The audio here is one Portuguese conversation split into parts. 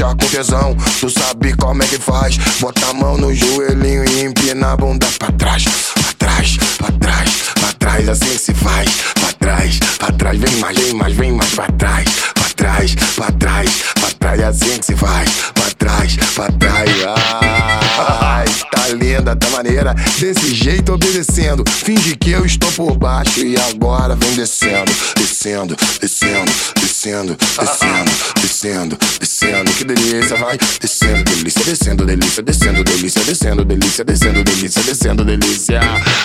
deixar com tesão. Tu sabe como é que faz? Bota a mão no joelhinho e empina a bunda pra trás, pra trás, pra trás, pra trás, assim se faz. Pra trás, pra trás, vem mais, vem mais, vem mais pra trás, pra trás, pra trás, pra trás, assim que se faz. Pra trás, pra trás, ai, tá maneira, desse jeito obedecendo. Finge que eu estou por baixo e agora vem descendo, descendo, descendo, descendo, descendo, descendo, descendo. Que delícia, vai descendo, delícia, descendo, delícia, descendo, delícia, descendo, delícia, descendo, delícia, descendo, delícia.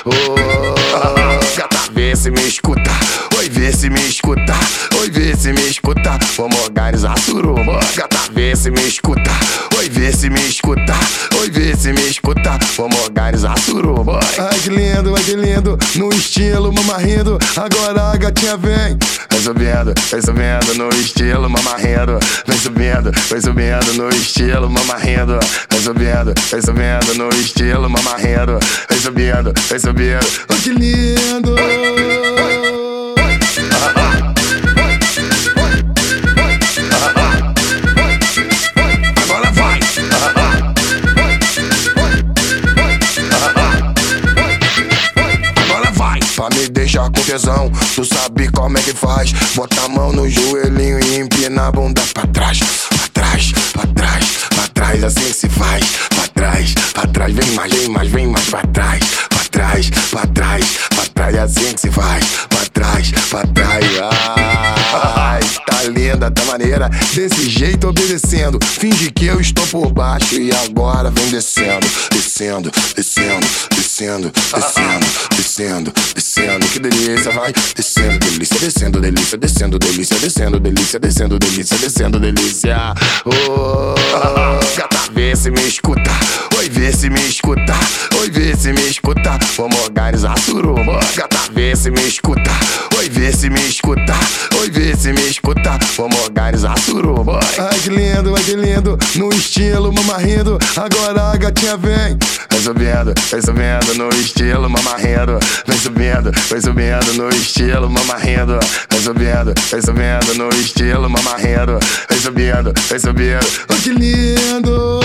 Oh, gata, vê se me escuta. Oi, vê se me escuta. Oi, vê se me escuta. Vamos organizar suruba. Gata, vê se me escuta. Oi, vê se me escuta. Se me escuta. Vamos organizar suruba. Ai que lindo, ai que lindo, no estilo mamarrindo. Agora a gatinha vem. Vem subindo, vem subindo no estilo mamarrendo. Vem subindo, vem subindo no estilo mamarrendo. Vem subindo, vem subindo no estilo mamarrendo. Vem subindo, vem subindo. Ai que lindo. Pra me deixar com tesão, tu sabe como é que faz. Bota a mão no joelhinho e empina a bunda pra trás, pra trás, pra trás, maneira, desse jeito obedecendo. Finge que eu estou por baixo e agora vem descendo, descendo, descendo, descendo, descendo, descendo, descendo. Que delícia, vai descendo, delícia, descendo, delícia, descendo, delícia, descendo, delícia, descendo, delícia, descendo, delícia. Oh, gata, vê se me escuta. Oi, vê se me escuta. Oi, vê se me escuta. Vamos organizar suruba. Gata, vê se me escuta. Oi, vê se me escuta. Se me escuta. Vamos organizar suruba. Ai que lindo, ai que lindo, no estilo mamarrindo. Agora a gatinha vem. Vem subindo, vem subindo no estilo mamarrendo. Vem subindo, vem subindo no estilo mamarrendo. Vem subindo, vem subindo no estilo mamarrendo. Vem subindo, vem subindo. Ai que lindo.